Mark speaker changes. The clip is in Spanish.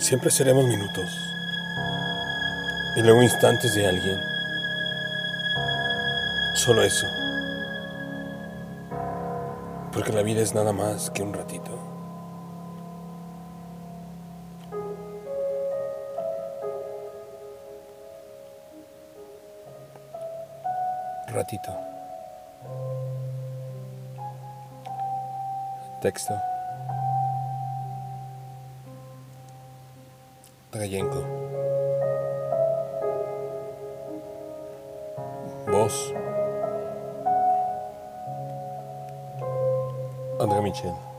Speaker 1: Siempre seremos minutos. Y luego instantes de alguien. Solo eso. Porque la vida es nada más que un ratito. Ratito. Texto. Drayenko. Voz. André Michel.